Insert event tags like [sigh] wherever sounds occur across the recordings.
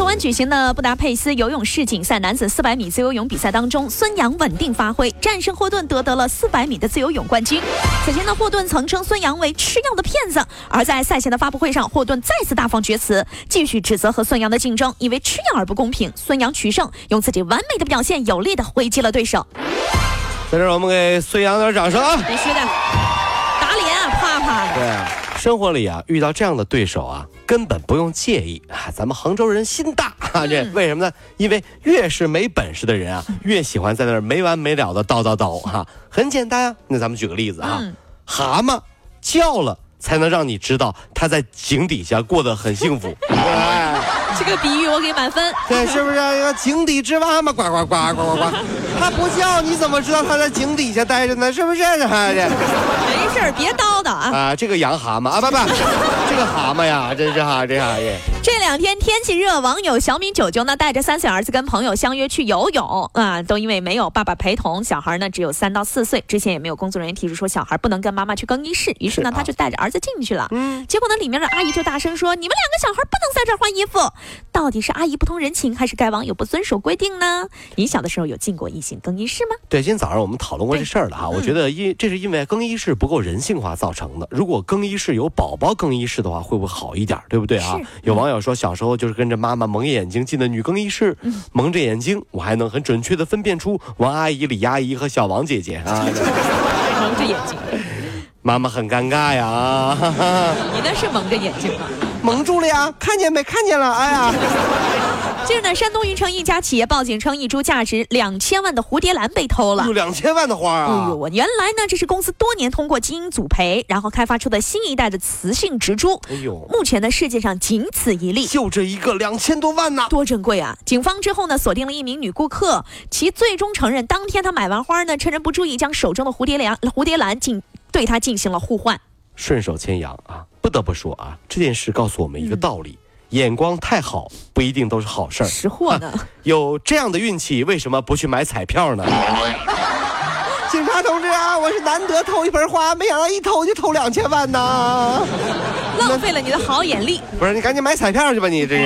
在昨晚举行的布达佩斯游泳世锦赛男子400米自由泳比赛当中，孙杨稳定发挥，战胜霍顿，夺得了400米的自由泳冠军。此前呢，霍顿曾称孙杨为吃药的骗子，而在赛前的发布会上，霍顿再次大放厥词，继续指责和孙杨的竞争因为吃药而不公平。孙杨取胜，用自己完美的表现有力的回击了对手。在这儿，我们给孙杨点掌声啊！必须的，打脸啊，啪啪的。对啊，生活里啊，遇到这样的对手啊，根本不用介意啊。咱们杭州人心大啊，这为什么呢？因为越是没本事的人啊，越喜欢在那儿没完没了的叨叨叨哈。很简单啊，那咱们举个例子啊，嗯蛤蟆叫了才能让你知道它在井底下过得很幸福。[laughs] 哎这个比喻我给满分。对，是不是？一个井底之蛙嘛，呱呱呱呱呱呱，它不叫你怎么知道它在井底下待着呢？是不是？这没事儿，别叨叨啊。啊，这个洋蛤蟆啊，不不，这个蛤蟆呀，真是哈，这哈耶。这两天天气热，网友小米九九呢带着三岁儿子跟朋友相约去游泳啊，都因为没有爸爸陪同，小孩呢只有三到四岁，之前也没有工作人员提出说小孩不能跟妈妈去更衣室，于是呢他就带着儿子进去了。嗯，结果呢里面的阿姨就大声说：“你们两个小孩不能在这儿换衣服。”到底是阿姨不通人情，还是该网友不遵守规定呢？你小的时候有进过异性更衣室吗？对，今天早上我们讨论过这事儿了哈。我觉得因这是因为更衣室不够人性化造成的。如果更衣室有宝宝更衣室的话，会不会好一点？对不对啊是？有网友说，小时候就是跟着妈妈蒙着眼睛进的女更衣室，蒙着眼睛，我还能很准确的分辨出王阿姨、李阿姨和小王姐姐啊。[laughs] 蒙着眼睛，妈妈很尴尬呀，你那是蒙着眼睛吗？蒙住了呀，看见没？看见了，哎呀。近 [laughs] 日呢，山东云城一家企业报警称，一株价值两千万的蝴蝶兰被偷了有。两千万的花啊哎啊！呦，我原来呢，这是公司多年通过基因组培，然后开发出的新一代的雌性植株。哎呦，目前呢，世界上仅此一例，就这一个两千多万呐！多珍贵啊！警方之后呢，锁定了一名女顾客，其最终承认，当天她买完花呢，趁人不注意，将手中的蝴蝶兰蝴蝶兰进对她进行了互换。顺手牵羊啊！不得不说啊，这件事告诉我们一个道理：眼光太好不一定都是好事儿。识货呢？[laughs] 有这样的运气，为什么不去买彩票呢？[laughs] 警察同志啊，我是难得偷一盆花，没想到一偷就偷两千万呢！浪费了你的好眼力。不是，你赶紧买彩票去吧，你这是。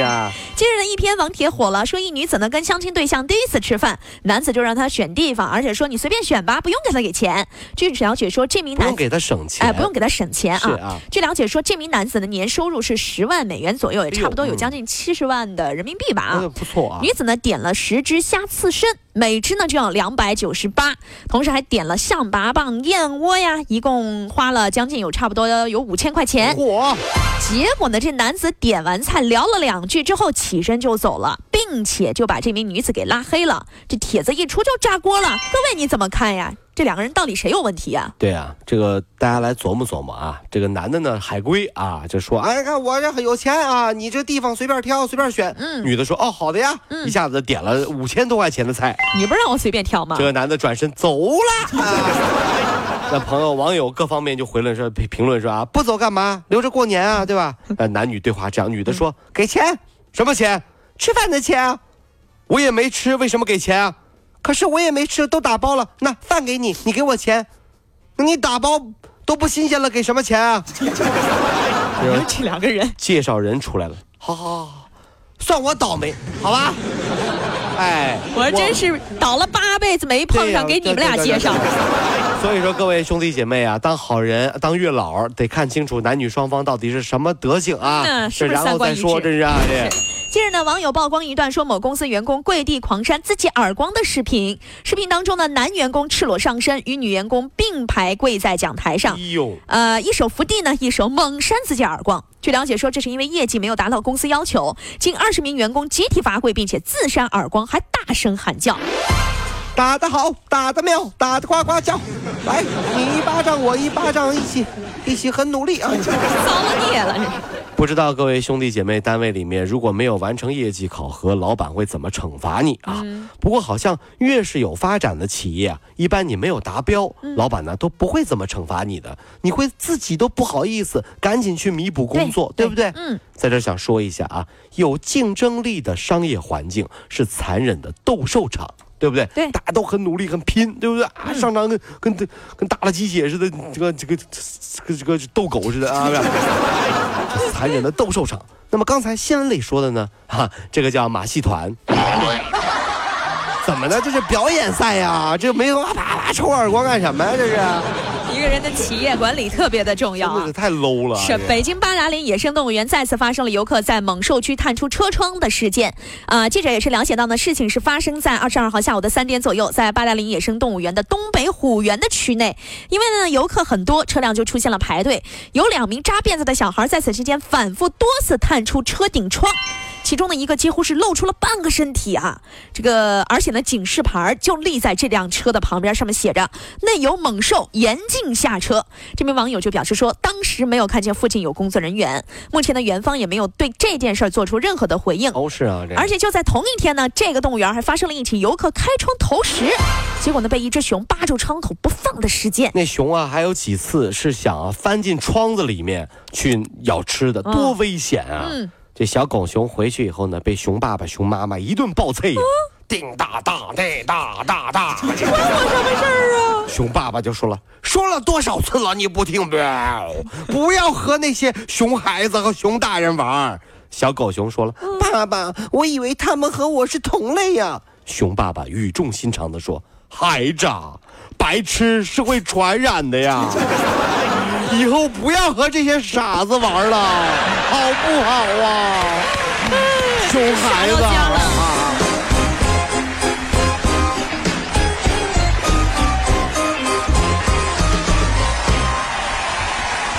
近日的，一篇网帖火了，说一女子呢跟相亲对象第一次吃饭，男子就让她选地方，而且说你随便选吧，不用给他给钱。据了解说，这名男不用给他省钱，哎，不用给他省钱啊。啊据了解说，这名男子的年收入是十万美元左右，也差不多有将近七十万的人民币吧啊。呃不错啊。女子呢点了十只虾刺身，每只呢就要两百九十八，同时还点了象拔蚌、燕窝呀，一共花了将近有差不多有五千块钱。嚯！结果呢，这男子点完菜聊了两句之后起身就走了，并且就把这名女子给拉黑了。这帖子一出就炸锅了，各位你怎么看呀？这两个人到底谁有问题呀？对啊，这个大家来琢磨琢磨啊。这个男的呢，海归啊，就说：“哎，看我这很有钱啊，你这地方随便挑，随便选。”嗯女的说：“哦，好的呀。一下子点了五千多块钱的菜。你不是让我随便挑吗这？个男的转身走了。啊、[laughs] 那朋友、网友各方面就回论说评评论说啊，不走干嘛？留着过年啊，对吧？呃，男女对话这样，女的说、给钱，什么钱？吃饭的钱啊。我也没吃，为什么给钱啊？可是我也没吃，都打包了。那饭给你，你给我钱。那你打包都不新鲜了，给什么钱啊？[laughs] 这两个人，介绍人出来了，好好好，算我倒霉，好吧？哎，我真是倒了八辈子没碰上，给你们俩介绍。所以说，各位兄弟姐妹啊，当好人、当月老，得看清楚男女双方到底是什么德行啊。嗯是不是这然后再说，这是啊，这近日呢，网友曝光一段说某公司员工跪地狂扇自己耳光的视频。视频当中呢，男员工赤裸上身，与女员工并排跪在讲台上哎，呦，呃，一手扶地呢，一手猛扇自己耳光。据了解说，这是因为业绩没有达到公司要求，近二十名员工集体罚跪，并且自扇耳光，还大声喊叫。打得好，打得妙，打得呱呱叫。来，你一巴掌，我一巴掌，一起，一起很努力啊。遭了孽了，这是。不不知道各位兄弟姐妹，单位里面如果没有完成业绩考核，老板会怎么惩罚你啊？不过好像越是有发展的企业啊，一般你没有达标，老板呢都不会怎么惩罚你的，你会自己都不好意思，赶紧去弥补工作，对不对？嗯，在这想说一下啊，有竞争力的商业环境是残忍的斗兽场。对不对？对，大家都很努力，很拼，对不对啊？上场跟跟跟打了鸡血似的，这个这个这个这个斗狗似的啊！[laughs] 残忍的斗兽场。那么刚才新闻里说的呢？哈，这个叫马戏团。[laughs] 怎么的？这是表演赛呀？这没有啪啪抽耳光干什么呀？这是。一个人的企业管理特别的重要啊！太 low 了。是北京八达岭野生动物园再次发生了游客在猛兽区探出车窗的事件。啊，记者也是了解到呢，事情是发生在二十二号下午的三点左右，在八达岭野生动物园的东北虎园的区内。因为呢游客很多，车辆就出现了排队。有两名扎辫子的小孩在此期间反复多次探出车顶窗。其中的一个几乎是露出了半个身体啊！这个，而且呢，警示牌就立在这辆车的旁边，上面写着“内有猛兽，严禁下车”。这名网友就表示说，当时没有看见附近有工作人员，目前呢园方也没有对这件事做出任何的回应。哦，是啊，而且就在同一天呢，这个动物园还发生了一起游客开窗投食，结果呢被一只熊扒住窗口不放的事件。那熊啊，还有几次是想翻进窗子里面去咬吃的，多危险啊！嗯。这小狗熊回去以后呢，被熊爸爸、熊妈妈一顿暴啐，叮哒哒，叮哒哒哒。关我什么事儿啊？熊爸爸就说了，说了多少次了，你不听不？不要和那些熊孩子和熊大人玩。小狗熊说了，爸爸，我以为他们和我是同类呀。熊爸爸语重心长地说，孩子，白痴是会传染的呀。以后不要和这些傻子玩了，好不好啊？熊孩子